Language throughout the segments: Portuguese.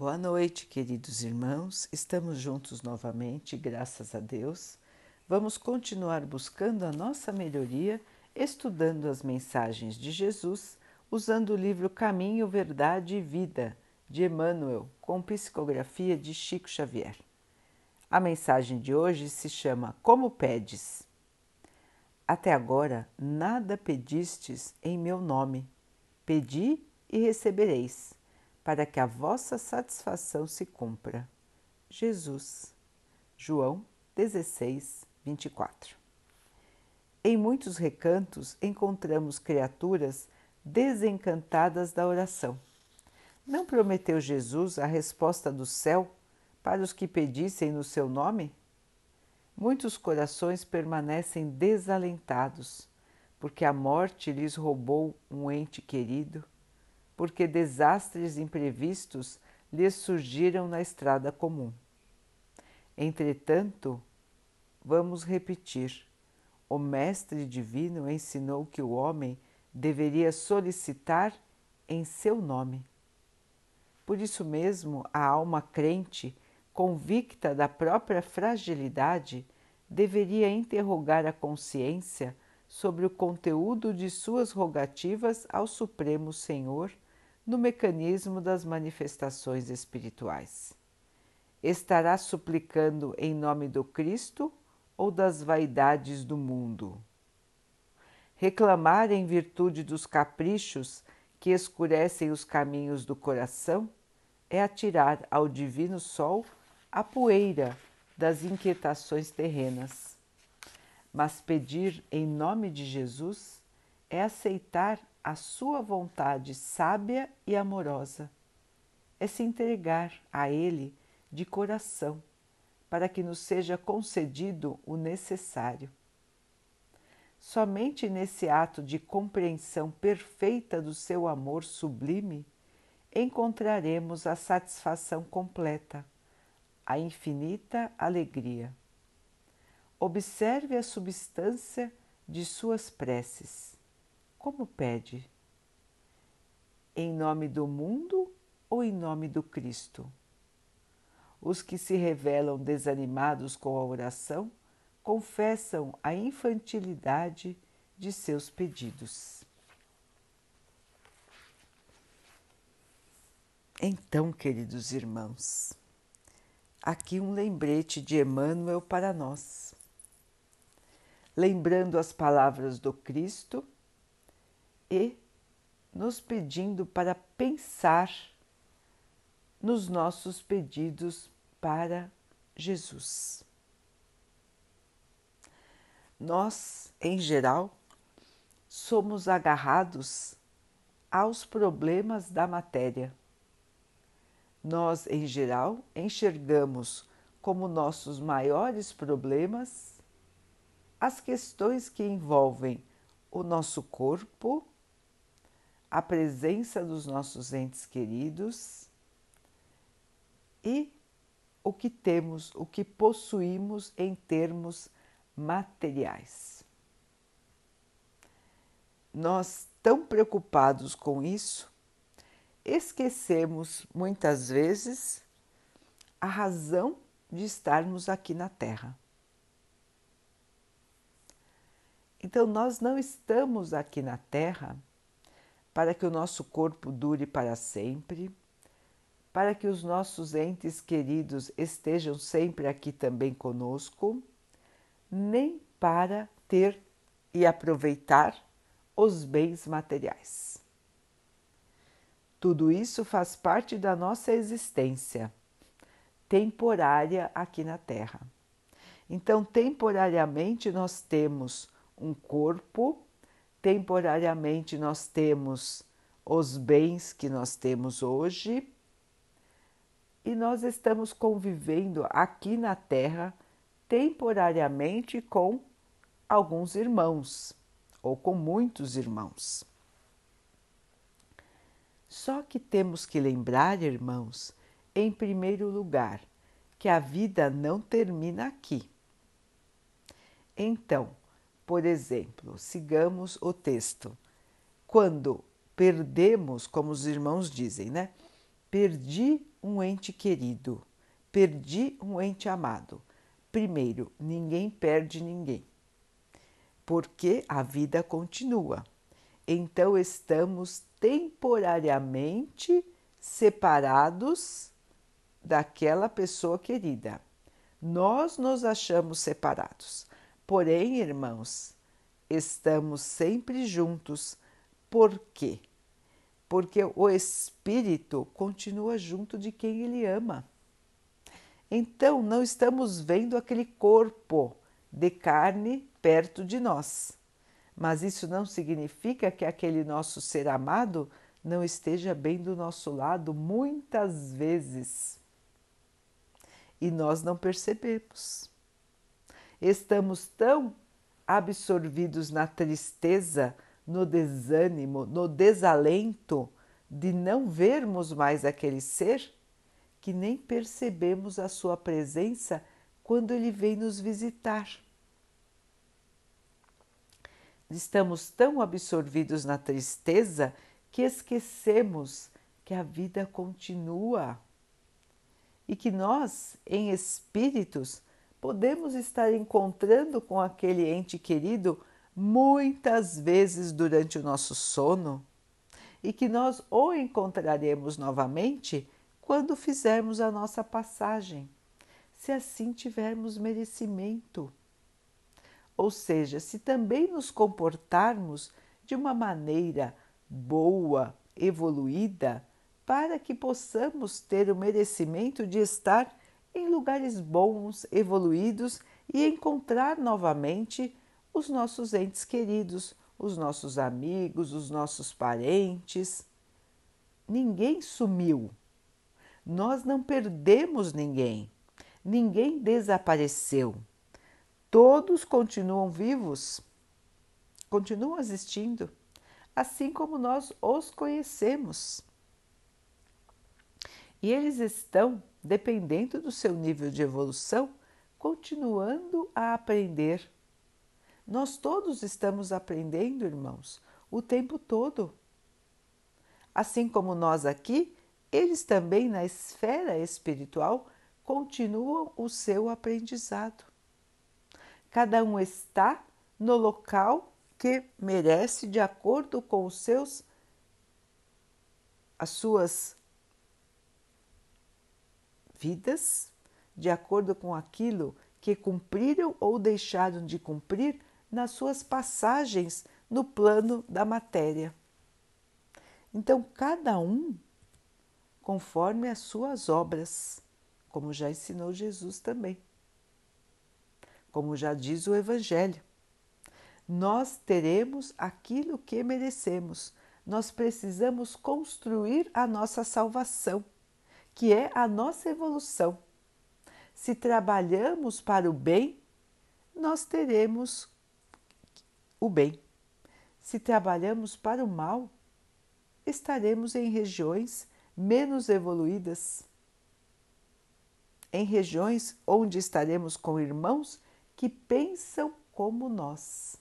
Boa noite, queridos irmãos. Estamos juntos novamente, graças a Deus. Vamos continuar buscando a nossa melhoria, estudando as mensagens de Jesus, usando o livro Caminho, Verdade e Vida de Emmanuel, com psicografia de Chico Xavier. A mensagem de hoje se chama Como Pedes. Até agora nada pedistes em meu nome. Pedi e recebereis para que a vossa satisfação se cumpra. Jesus. João 16, 24. Em muitos recantos encontramos criaturas desencantadas da oração. Não prometeu Jesus a resposta do céu para os que pedissem no seu nome? Muitos corações permanecem desalentados, porque a morte lhes roubou um ente querido porque desastres imprevistos lhes surgiram na estrada comum. Entretanto, vamos repetir: o Mestre Divino ensinou que o homem deveria solicitar em seu nome. Por isso mesmo, a alma crente, convicta da própria fragilidade, deveria interrogar a consciência sobre o conteúdo de suas rogativas ao Supremo Senhor no mecanismo das manifestações espirituais. Estará suplicando em nome do Cristo ou das vaidades do mundo? Reclamar em virtude dos caprichos que escurecem os caminhos do coração é atirar ao Divino Sol a poeira das inquietações terrenas. Mas pedir em nome de Jesus é aceitar a sua vontade sábia e amorosa. É se entregar a Ele de coração, para que nos seja concedido o necessário. Somente nesse ato de compreensão perfeita do seu amor sublime encontraremos a satisfação completa, a infinita alegria. Observe a substância de suas preces como pede? Em nome do mundo ou em nome do Cristo? Os que se revelam desanimados com a oração confessam a infantilidade de seus pedidos. Então, queridos irmãos, aqui um lembrete de Emmanuel para nós. Lembrando as palavras do Cristo e nos pedindo para pensar nos nossos pedidos para Jesus. Nós, em geral, somos agarrados aos problemas da matéria. Nós, em geral, enxergamos como nossos maiores problemas as questões que envolvem o nosso corpo, a presença dos nossos entes queridos e o que temos, o que possuímos em termos materiais. Nós, tão preocupados com isso, esquecemos muitas vezes a razão de estarmos aqui na Terra. Então, nós não estamos aqui na Terra para que o nosso corpo dure para sempre, para que os nossos entes queridos estejam sempre aqui também conosco, nem para ter e aproveitar os bens materiais. Tudo isso faz parte da nossa existência temporária aqui na Terra. Então, temporariamente, nós temos um corpo temporariamente nós temos os bens que nós temos hoje e nós estamos convivendo aqui na Terra temporariamente com alguns irmãos ou com muitos irmãos. Só que temos que lembrar, irmãos, em primeiro lugar, que a vida não termina aqui. Então, por exemplo, sigamos o texto. Quando perdemos, como os irmãos dizem, né? perdi um ente querido, perdi um ente amado. Primeiro, ninguém perde ninguém, porque a vida continua. Então estamos temporariamente separados daquela pessoa querida. Nós nos achamos separados. Porém, irmãos, estamos sempre juntos. Por quê? Porque o espírito continua junto de quem ele ama. Então, não estamos vendo aquele corpo de carne perto de nós. Mas isso não significa que aquele nosso ser amado não esteja bem do nosso lado muitas vezes. E nós não percebemos. Estamos tão absorvidos na tristeza, no desânimo, no desalento de não vermos mais aquele ser que nem percebemos a sua presença quando ele vem nos visitar. Estamos tão absorvidos na tristeza que esquecemos que a vida continua e que nós, em espíritos, podemos estar encontrando com aquele ente querido muitas vezes durante o nosso sono e que nós o encontraremos novamente quando fizermos a nossa passagem, se assim tivermos merecimento. Ou seja, se também nos comportarmos de uma maneira boa, evoluída, para que possamos ter o merecimento de estar em lugares bons, evoluídos e encontrar novamente os nossos entes queridos, os nossos amigos, os nossos parentes. Ninguém sumiu. Nós não perdemos ninguém, ninguém desapareceu. Todos continuam vivos, continuam existindo, assim como nós os conhecemos. E eles estão, dependendo do seu nível de evolução, continuando a aprender. Nós todos estamos aprendendo, irmãos, o tempo todo. Assim como nós aqui eles também na esfera espiritual continuam o seu aprendizado. Cada um está no local que merece de acordo com os seus as suas vidas, de acordo com aquilo que cumpriram ou deixaram de cumprir nas suas passagens no plano da matéria. Então, cada um conforme as suas obras, como já ensinou Jesus também. Como já diz o Evangelho, nós teremos aquilo que merecemos. Nós precisamos construir a nossa salvação, que é a nossa evolução. Se trabalhamos para o bem, nós teremos o bem. Se trabalhamos para o mal, estaremos em regiões menos evoluídas, em regiões onde estaremos com irmãos que pensam como nós.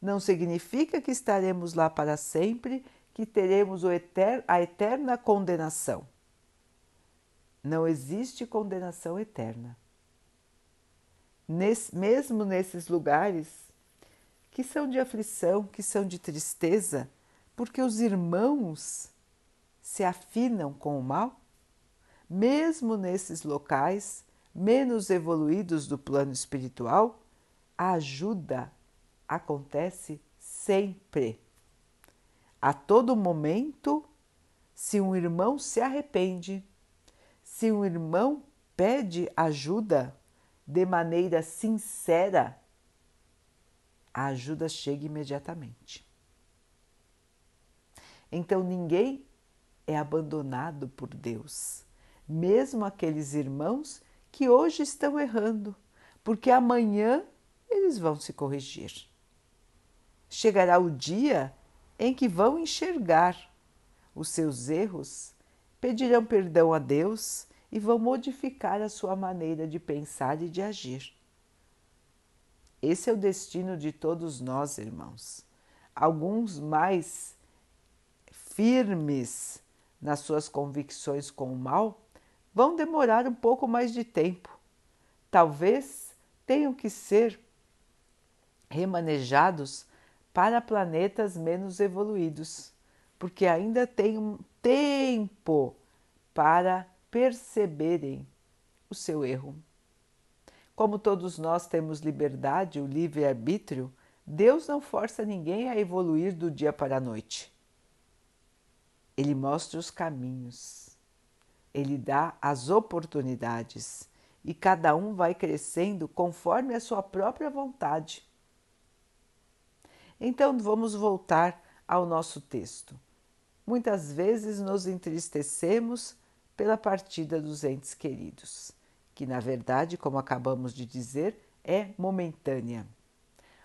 Não significa que estaremos lá para sempre, que teremos a eterna condenação. Não existe condenação eterna. Nes, mesmo nesses lugares que são de aflição, que são de tristeza, porque os irmãos se afinam com o mal? Mesmo nesses locais menos evoluídos do plano espiritual, a ajuda acontece sempre. A todo momento, se um irmão se arrepende, se um irmão pede ajuda de maneira sincera, a ajuda chega imediatamente. Então ninguém é abandonado por Deus, mesmo aqueles irmãos que hoje estão errando, porque amanhã eles vão se corrigir. Chegará o dia em que vão enxergar os seus erros, pedirão perdão a Deus e vão modificar a sua maneira de pensar e de agir. Esse é o destino de todos nós, irmãos. Alguns mais firmes nas suas convicções com o mal, vão demorar um pouco mais de tempo. Talvez tenham que ser remanejados para planetas menos evoluídos, porque ainda tem um tempo para perceberem o seu erro. Como todos nós temos liberdade, o livre-arbítrio, Deus não força ninguém a evoluir do dia para a noite. Ele mostra os caminhos, ele dá as oportunidades e cada um vai crescendo conforme a sua própria vontade. Então vamos voltar ao nosso texto. Muitas vezes nos entristecemos pela partida dos entes queridos, que na verdade, como acabamos de dizer, é momentânea.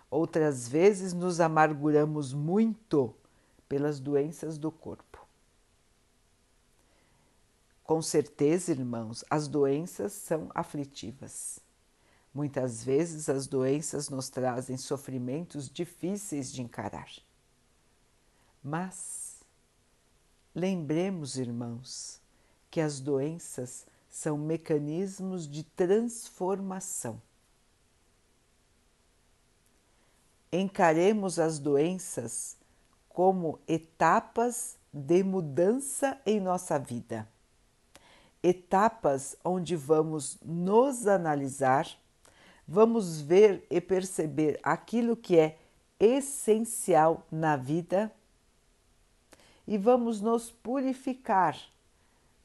Outras vezes nos amarguramos muito pelas doenças do corpo. Com certeza, irmãos, as doenças são aflitivas. Muitas vezes as doenças nos trazem sofrimentos difíceis de encarar. Mas lembremos, irmãos, que as doenças são mecanismos de transformação. encaremos as doenças como etapas de mudança em nossa vida. Etapas onde vamos nos analisar, vamos ver e perceber aquilo que é essencial na vida e vamos nos purificar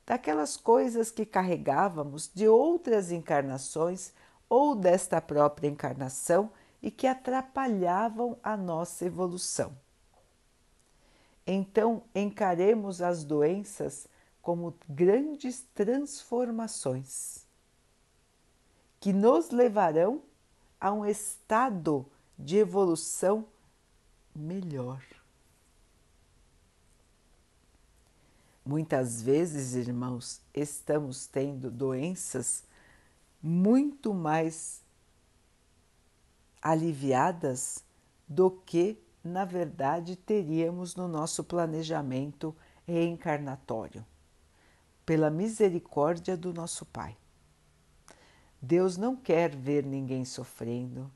daquelas coisas que carregávamos de outras encarnações ou desta própria encarnação e que atrapalhavam a nossa evolução. Então, encaremos as doenças como grandes transformações que nos levarão a um estado de evolução melhor. Muitas vezes, irmãos, estamos tendo doenças muito mais aliviadas do que, na verdade, teríamos no nosso planejamento reencarnatório, pela misericórdia do nosso Pai. Deus não quer ver ninguém sofrendo,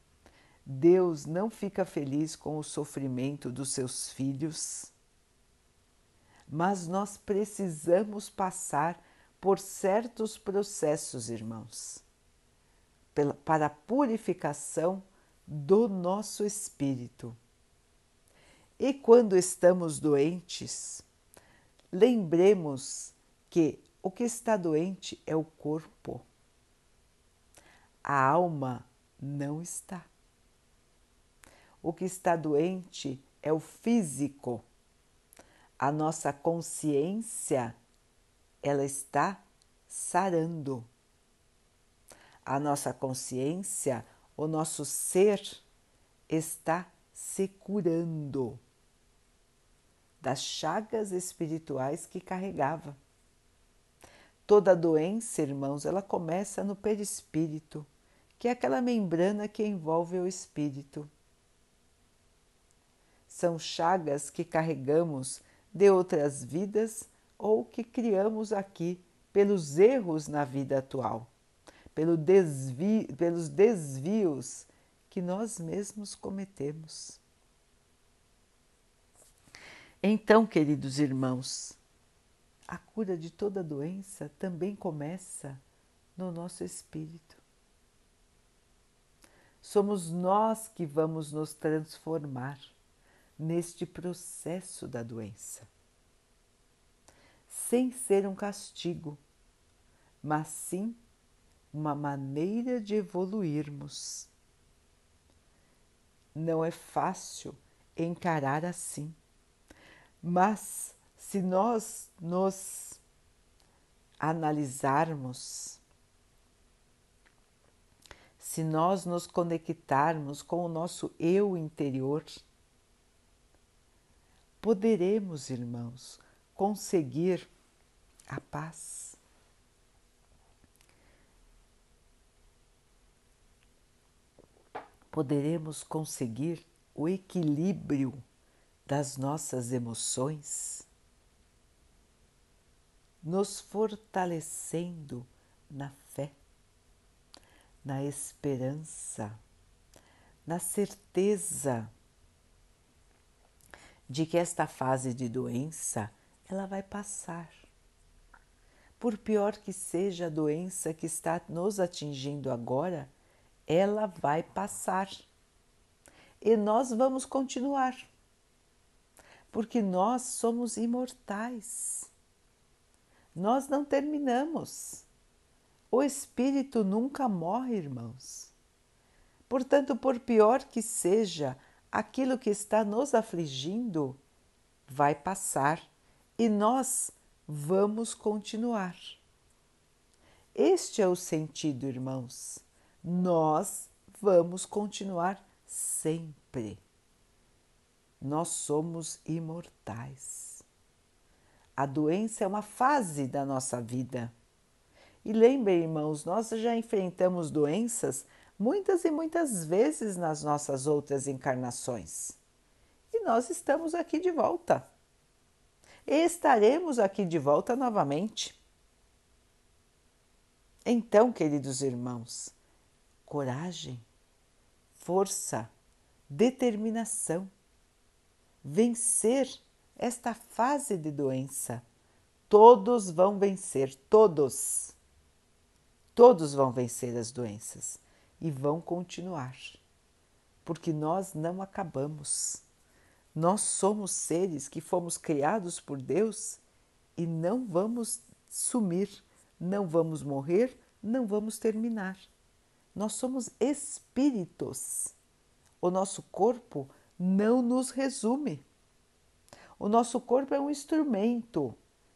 Deus não fica feliz com o sofrimento dos seus filhos, mas nós precisamos passar por certos processos, irmãos, para a purificação do nosso espírito. E quando estamos doentes, lembremos que o que está doente é o corpo. A alma não está. O que está doente é o físico. A nossa consciência, ela está sarando. A nossa consciência, o nosso ser está se curando das chagas espirituais que carregava. Toda doença, irmãos, ela começa no perispírito, que é aquela membrana que envolve o espírito. São chagas que carregamos de outras vidas ou que criamos aqui pelos erros na vida atual pelo desvio, pelos desvios que nós mesmos cometemos. Então, queridos irmãos, a cura de toda doença também começa no nosso espírito. Somos nós que vamos nos transformar neste processo da doença, sem ser um castigo, mas sim uma maneira de evoluirmos. Não é fácil encarar assim, mas se nós nos analisarmos, se nós nos conectarmos com o nosso eu interior, poderemos, irmãos, conseguir a paz poderemos conseguir o equilíbrio das nossas emoções? nos fortalecendo na fé, na esperança, na certeza de que esta fase de doença ela vai passar. Por pior que seja a doença que está nos atingindo agora, ela vai passar. E nós vamos continuar. Porque nós somos imortais. Nós não terminamos. O espírito nunca morre, irmãos. Portanto, por pior que seja aquilo que está nos afligindo, vai passar e nós vamos continuar. Este é o sentido, irmãos. Nós vamos continuar sempre. Nós somos imortais. A doença é uma fase da nossa vida. E lembrem, irmãos, nós já enfrentamos doenças muitas e muitas vezes nas nossas outras encarnações. E nós estamos aqui de volta e estaremos aqui de volta novamente. Então, queridos irmãos, coragem, força, determinação, vencer esta fase de doença. Todos vão vencer, todos. Todos vão vencer as doenças e vão continuar, porque nós não acabamos. Nós somos seres que fomos criados por Deus e não vamos sumir, não vamos morrer, não vamos terminar. Nós somos espíritos. O nosso corpo não nos resume. O nosso corpo é um instrumento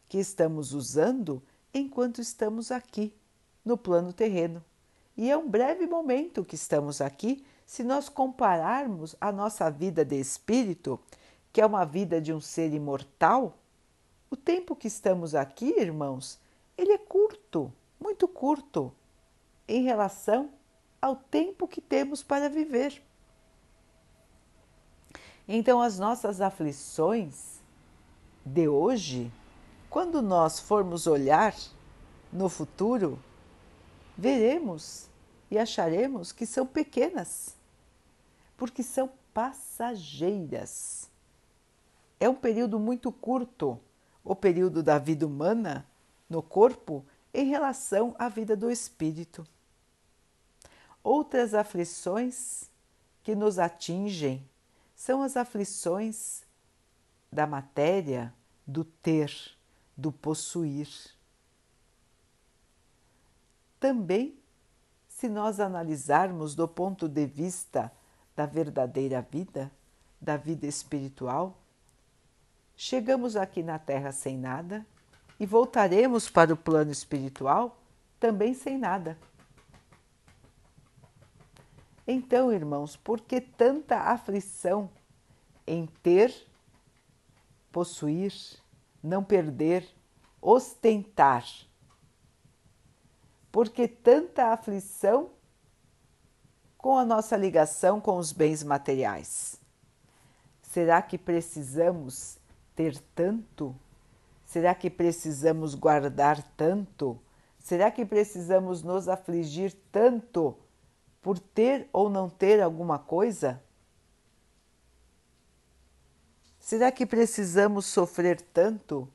que estamos usando enquanto estamos aqui no plano terreno. E é um breve momento que estamos aqui se nós compararmos a nossa vida de espírito, que é uma vida de um ser imortal, o tempo que estamos aqui, irmãos, ele é curto, muito curto, em relação ao tempo que temos para viver. Então, as nossas aflições de hoje, quando nós formos olhar no futuro, veremos e acharemos que são pequenas porque são passageiras. É um período muito curto, o período da vida humana no corpo em relação à vida do espírito. Outras aflições que nos atingem são as aflições da matéria, do ter, do possuir. Também, se nós analisarmos do ponto de vista da verdadeira vida, da vida espiritual, chegamos aqui na Terra sem nada e voltaremos para o plano espiritual também sem nada. Então, irmãos, por que tanta aflição em ter, possuir, não perder, ostentar? Por que tanta aflição com a nossa ligação com os bens materiais. Será que precisamos ter tanto? Será que precisamos guardar tanto? Será que precisamos nos afligir tanto por ter ou não ter alguma coisa? Será que precisamos sofrer tanto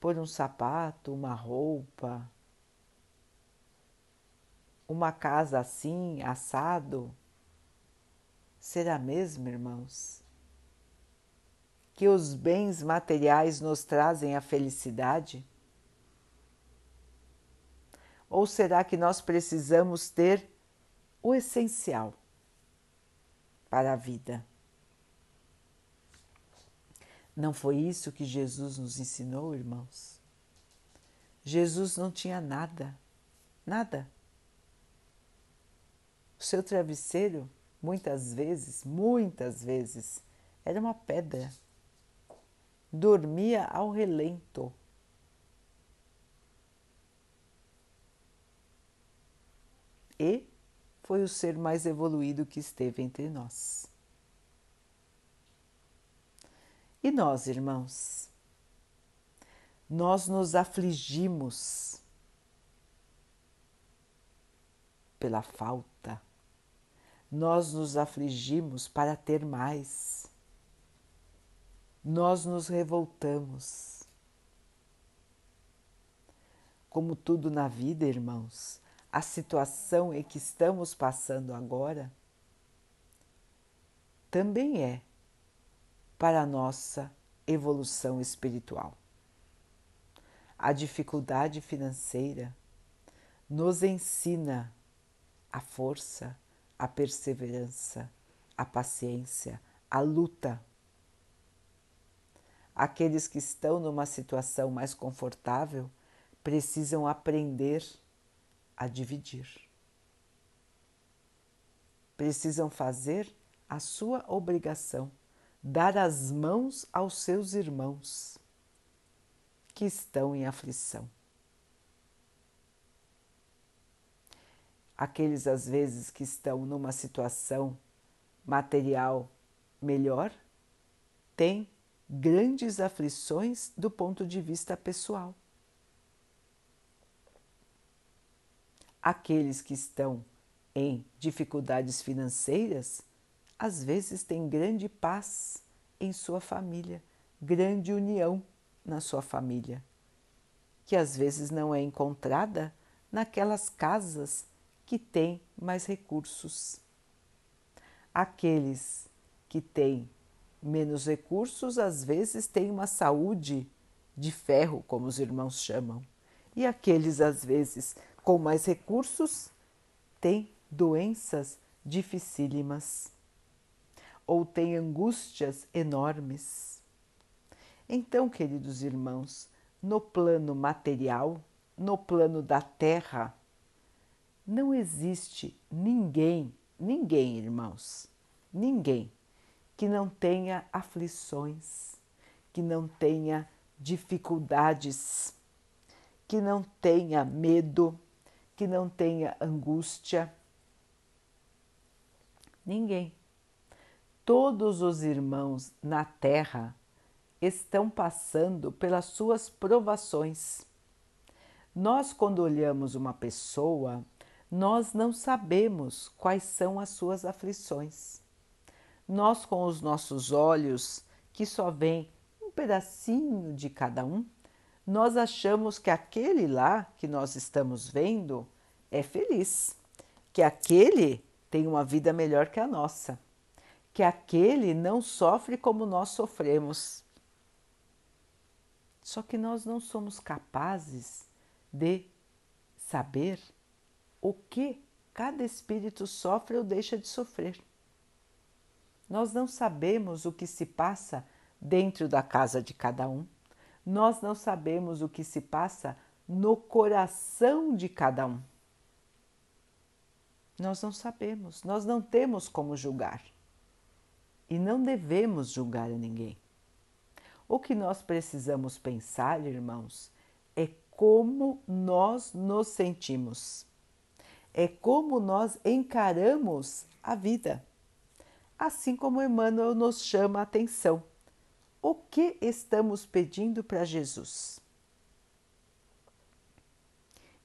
por um sapato, uma roupa, uma casa assim, assado? Será mesmo, irmãos? Que os bens materiais nos trazem a felicidade? Ou será que nós precisamos ter o essencial para a vida? Não foi isso que Jesus nos ensinou, irmãos? Jesus não tinha nada, nada. O seu travesseiro, muitas vezes, muitas vezes, era uma pedra. Dormia ao relento. E foi o ser mais evoluído que esteve entre nós. E nós, irmãos? nós nos afligimos pela falta, nós nos afligimos para ter mais, nós nos revoltamos. Como tudo na vida, irmãos, a situação em que estamos passando agora também é para a nossa evolução espiritual. A dificuldade financeira nos ensina a força, a perseverança, a paciência, a luta. Aqueles que estão numa situação mais confortável precisam aprender a dividir. Precisam fazer a sua obrigação, dar as mãos aos seus irmãos que estão em aflição. Aqueles, às vezes, que estão numa situação material melhor, têm grandes aflições do ponto de vista pessoal. Aqueles que estão em dificuldades financeiras às vezes tem grande paz em sua família, grande união na sua família, que às vezes não é encontrada naquelas casas que têm mais recursos. Aqueles que têm menos recursos às vezes têm uma saúde de ferro, como os irmãos chamam, e aqueles às vezes com mais recursos têm doenças dificílimas ou tem angústias enormes. Então, queridos irmãos, no plano material, no plano da terra, não existe ninguém, ninguém, irmãos, ninguém que não tenha aflições, que não tenha dificuldades, que não tenha medo, que não tenha angústia. Ninguém todos os irmãos na Terra estão passando pelas suas provações. Nós, quando olhamos uma pessoa, nós não sabemos quais são as suas aflições. Nós, com os nossos olhos, que só vem um pedacinho de cada um, nós achamos que aquele lá que nós estamos vendo é feliz, que aquele tem uma vida melhor que a nossa que aquele não sofre como nós sofremos. Só que nós não somos capazes de saber o que cada espírito sofre ou deixa de sofrer. Nós não sabemos o que se passa dentro da casa de cada um, nós não sabemos o que se passa no coração de cada um. Nós não sabemos, nós não temos como julgar e não devemos julgar a ninguém. O que nós precisamos pensar, irmãos, é como nós nos sentimos, é como nós encaramos a vida. Assim como Emmanuel nos chama a atenção. O que estamos pedindo para Jesus?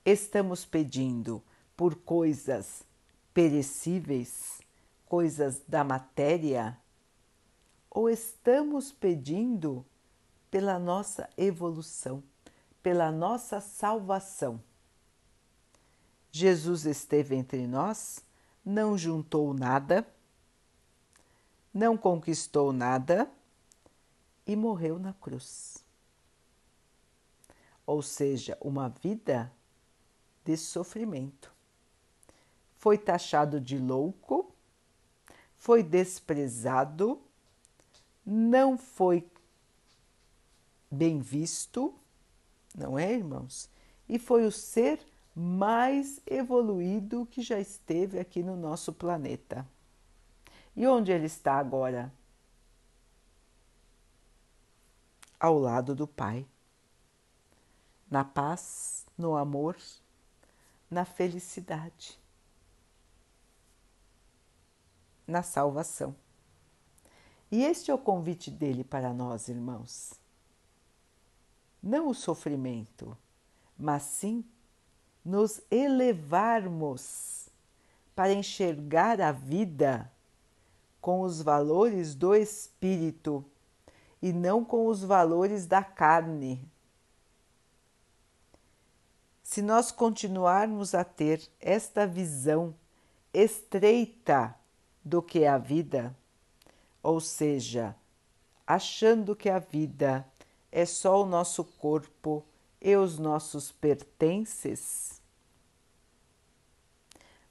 Estamos pedindo por coisas perecíveis, coisas da matéria, ou estamos pedindo pela nossa evolução, pela nossa salvação? Jesus esteve entre nós, não juntou nada, não conquistou nada e morreu na cruz. Ou seja, uma vida de sofrimento. Foi taxado de louco, foi desprezado não foi bem visto, não é, irmãos? E foi o ser mais evoluído que já esteve aqui no nosso planeta. E onde ele está agora? Ao lado do Pai, na paz, no amor, na felicidade, na salvação. E este é o convite dele para nós, irmãos. não o sofrimento, mas sim nos elevarmos para enxergar a vida com os valores do espírito e não com os valores da carne. Se nós continuarmos a ter esta visão estreita do que é a vida, ou seja, achando que a vida é só o nosso corpo e os nossos pertences,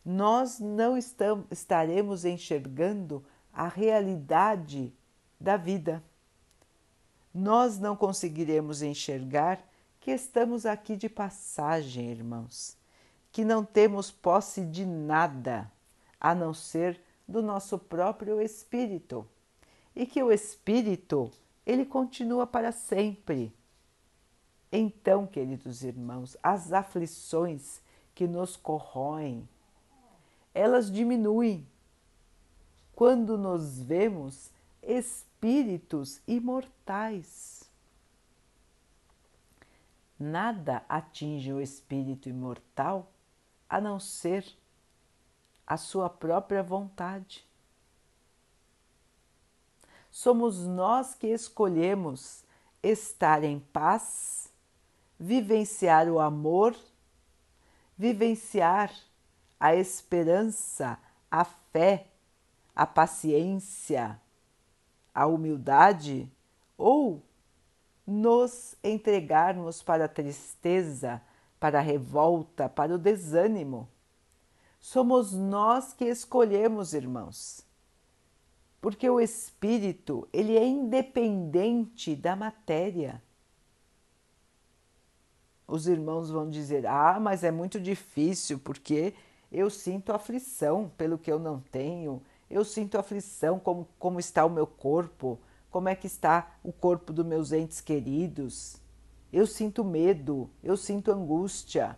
nós não estamos, estaremos enxergando a realidade da vida. Nós não conseguiremos enxergar que estamos aqui de passagem, irmãos, que não temos posse de nada a não ser do nosso próprio espírito e que o espírito ele continua para sempre. Então, queridos irmãos, as aflições que nos corroem, elas diminuem quando nos vemos espíritos imortais. Nada atinge o espírito imortal a não ser a sua própria vontade. Somos nós que escolhemos estar em paz, vivenciar o amor, vivenciar a esperança, a fé, a paciência, a humildade ou nos entregarmos para a tristeza, para a revolta, para o desânimo. Somos nós que escolhemos, irmãos. Porque o espírito, ele é independente da matéria. Os irmãos vão dizer: "Ah, mas é muito difícil porque eu sinto aflição pelo que eu não tenho, eu sinto aflição como, como está o meu corpo, como é que está o corpo dos meus entes queridos. Eu sinto medo, eu sinto angústia.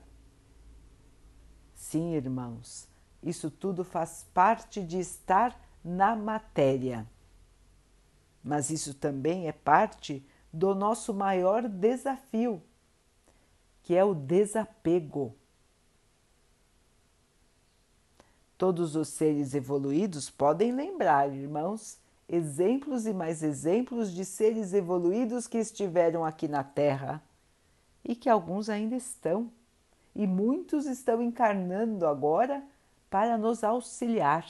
Sim, irmãos, isso tudo faz parte de estar na matéria. Mas isso também é parte do nosso maior desafio, que é o desapego. Todos os seres evoluídos podem lembrar, irmãos, exemplos e mais exemplos de seres evoluídos que estiveram aqui na Terra e que alguns ainda estão, e muitos estão encarnando agora para nos auxiliar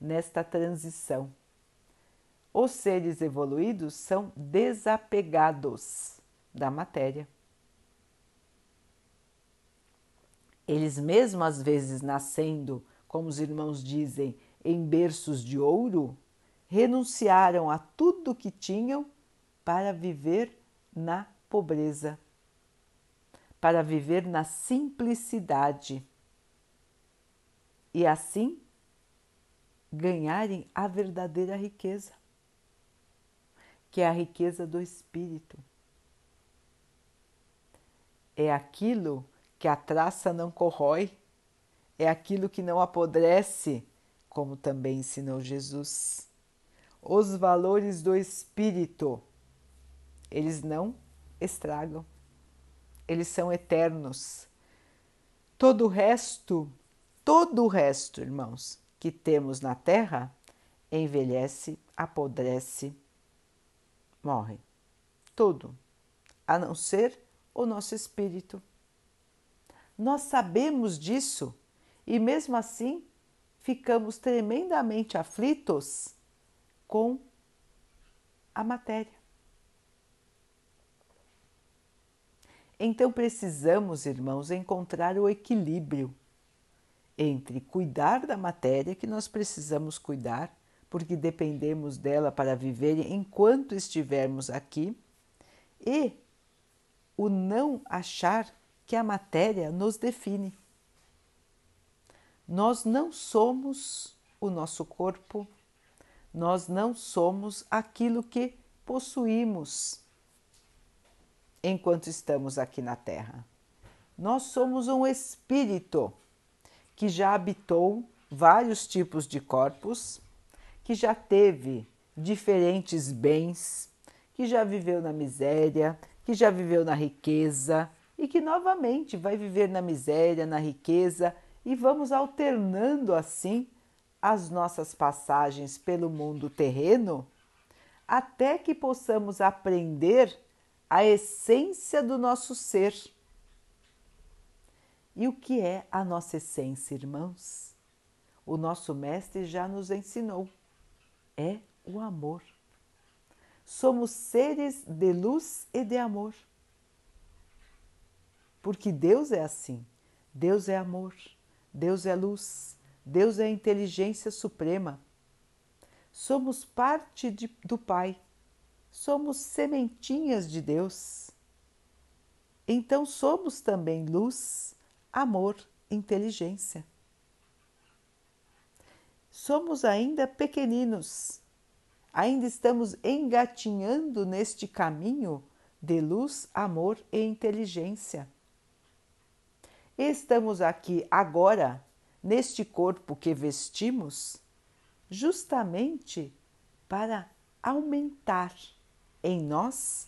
nesta transição. Os seres evoluídos são desapegados da matéria. Eles mesmo às vezes nascendo, como os irmãos dizem, em berços de ouro, renunciaram a tudo que tinham para viver na pobreza, para viver na simplicidade e assim ganharem a verdadeira riqueza, que é a riqueza do espírito. É aquilo que a traça não corrói, é aquilo que não apodrece, como também ensinou Jesus. Os valores do espírito, eles não estragam, eles são eternos. Todo o resto, todo o resto, irmãos, que temos na terra envelhece, apodrece, morre. Tudo, a não ser o nosso espírito. Nós sabemos disso e, mesmo assim, ficamos tremendamente aflitos com a matéria. Então precisamos, irmãos, encontrar o equilíbrio entre cuidar da matéria, que nós precisamos cuidar, porque dependemos dela para viver enquanto estivermos aqui, e o não achar que a matéria nos define. Nós não somos o nosso corpo, nós não somos aquilo que possuímos enquanto estamos aqui na Terra. Nós somos um espírito que já habitou vários tipos de corpos, que já teve diferentes bens, que já viveu na miséria, que já viveu na riqueza e que novamente vai viver na miséria, na riqueza, e vamos alternando assim as nossas passagens pelo mundo terreno até que possamos aprender a essência do nosso ser. E o que é a nossa essência, irmãos? O nosso Mestre já nos ensinou. É o amor. Somos seres de luz e de amor. Porque Deus é assim. Deus é amor, Deus é luz, Deus é inteligência suprema. Somos parte de, do Pai, somos sementinhas de Deus. Então somos também luz, amor, inteligência. Somos ainda pequeninos, ainda estamos engatinhando neste caminho de luz, amor e inteligência. Estamos aqui agora, neste corpo que vestimos, justamente para aumentar em nós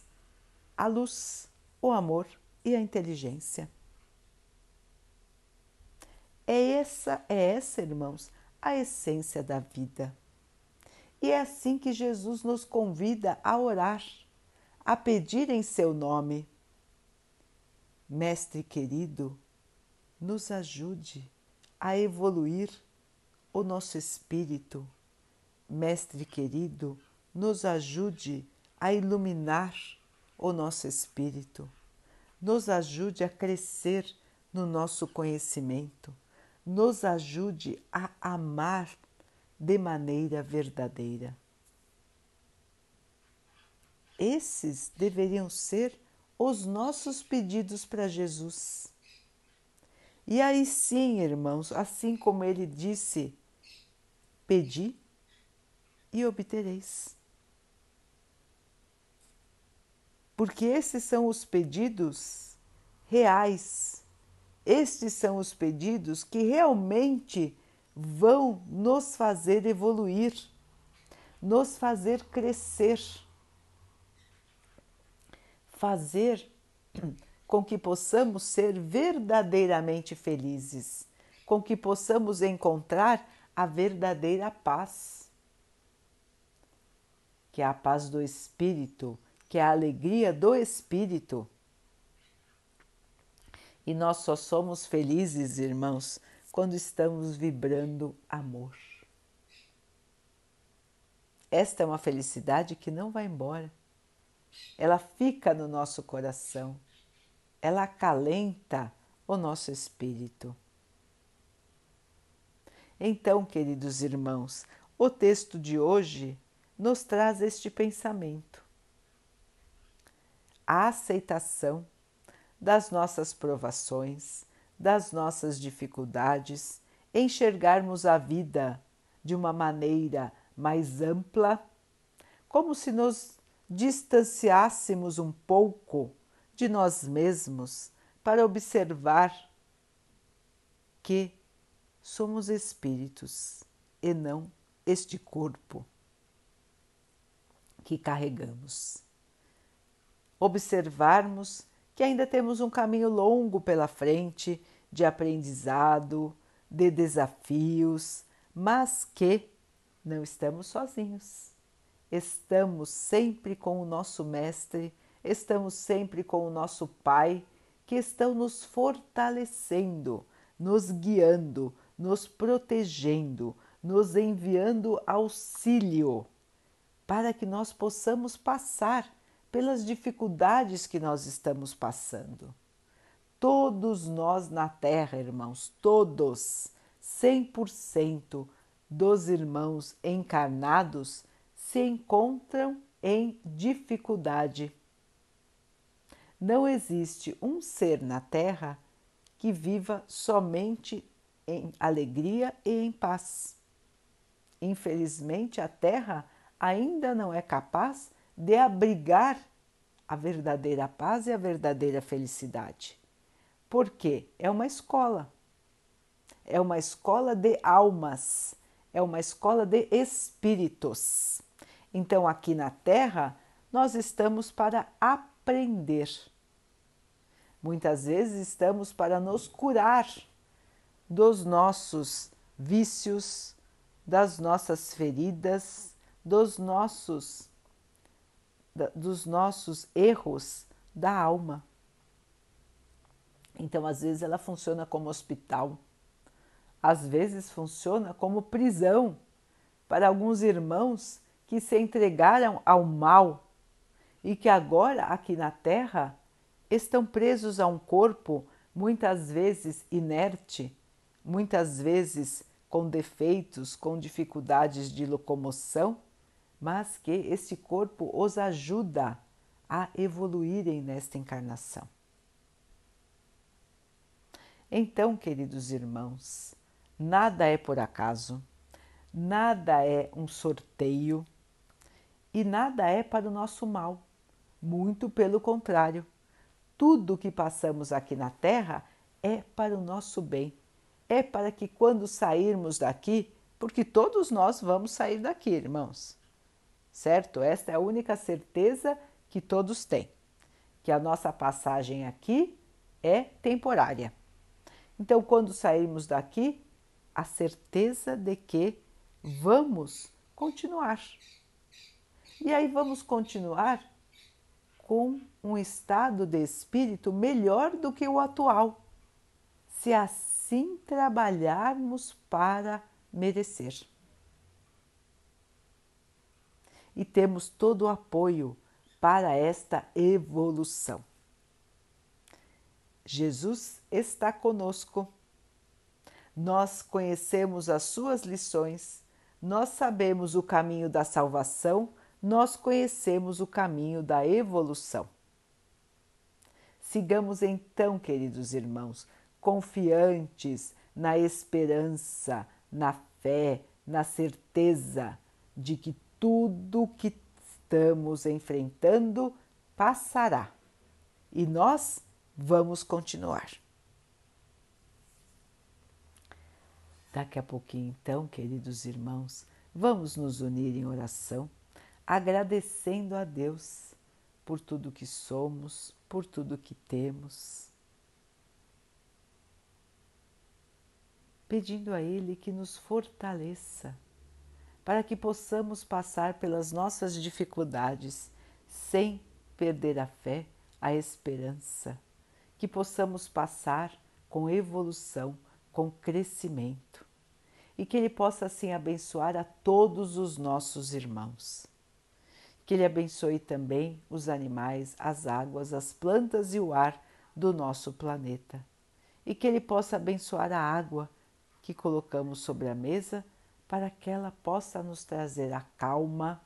a luz, o amor e a inteligência. É essa, é essa, irmãos, a essência da vida. E é assim que Jesus nos convida a orar, a pedir em seu nome. Mestre querido, nos ajude a evoluir o nosso espírito. Mestre querido, nos ajude a iluminar o nosso espírito. Nos ajude a crescer no nosso conhecimento. Nos ajude a amar de maneira verdadeira. Esses deveriam ser os nossos pedidos para Jesus. E aí sim, irmãos, assim como ele disse: Pedi e obtereis. Porque esses são os pedidos reais, estes são os pedidos que realmente vão nos fazer evoluir, nos fazer crescer, fazer com que possamos ser verdadeiramente felizes, com que possamos encontrar a verdadeira paz, que é a paz do espírito, que é a alegria do espírito. E nós só somos felizes, irmãos, quando estamos vibrando amor. Esta é uma felicidade que não vai embora. Ela fica no nosso coração. Ela acalenta o nosso espírito. Então, queridos irmãos, o texto de hoje nos traz este pensamento. A aceitação das nossas provações, das nossas dificuldades, enxergarmos a vida de uma maneira mais ampla, como se nos distanciássemos um pouco de nós mesmos para observar que somos espíritos e não este corpo que carregamos. Observarmos que ainda temos um caminho longo pela frente de aprendizado, de desafios, mas que não estamos sozinhos. Estamos sempre com o nosso Mestre, estamos sempre com o nosso Pai, que estão nos fortalecendo, nos guiando, nos protegendo, nos enviando auxílio, para que nós possamos passar pelas dificuldades que nós estamos passando. Todos nós na Terra, irmãos, todos, 100% dos irmãos encarnados se encontram em dificuldade. Não existe um ser na Terra que viva somente em alegria e em paz. Infelizmente, a Terra ainda não é capaz de abrigar a verdadeira paz e a verdadeira felicidade. Porque é uma escola. É uma escola de almas, é uma escola de espíritos. Então, aqui na Terra, nós estamos para aprender. Muitas vezes estamos para nos curar dos nossos vícios, das nossas feridas, dos nossos dos nossos erros da alma. Então, às vezes ela funciona como hospital, às vezes funciona como prisão para alguns irmãos que se entregaram ao mal e que agora aqui na Terra estão presos a um corpo muitas vezes inerte, muitas vezes com defeitos, com dificuldades de locomoção, mas que esse corpo os ajuda a evoluírem nesta encarnação. Então, queridos irmãos, nada é por acaso, nada é um sorteio e nada é para o nosso mal. Muito pelo contrário, tudo que passamos aqui na Terra é para o nosso bem. É para que quando sairmos daqui, porque todos nós vamos sair daqui, irmãos, certo? Esta é a única certeza que todos têm, que a nossa passagem aqui é temporária. Então, quando sairmos daqui, a certeza de que vamos continuar. E aí vamos continuar com um estado de espírito melhor do que o atual, se assim trabalharmos para merecer. E temos todo o apoio para esta evolução. Jesus está conosco. Nós conhecemos as suas lições, nós sabemos o caminho da salvação nós conhecemos o caminho da evolução. Sigamos então, queridos irmãos, confiantes na esperança, na fé, na certeza de que tudo que estamos enfrentando passará e nós vamos continuar. Daqui a pouquinho, então, queridos irmãos, vamos nos unir em oração agradecendo a Deus por tudo que somos, por tudo que temos, pedindo a Ele que nos fortaleça para que possamos passar pelas nossas dificuldades sem perder a fé, a esperança, que possamos passar com evolução, com crescimento. E que Ele possa assim abençoar a todos os nossos irmãos. Que Ele abençoe também os animais, as águas, as plantas e o ar do nosso planeta. E que Ele possa abençoar a água que colocamos sobre a mesa para que ela possa nos trazer a calma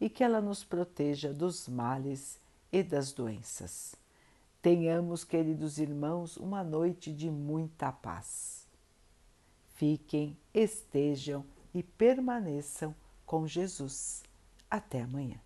e que ela nos proteja dos males e das doenças. Tenhamos, queridos irmãos, uma noite de muita paz. Fiquem, estejam e permaneçam com Jesus. Até amanhã.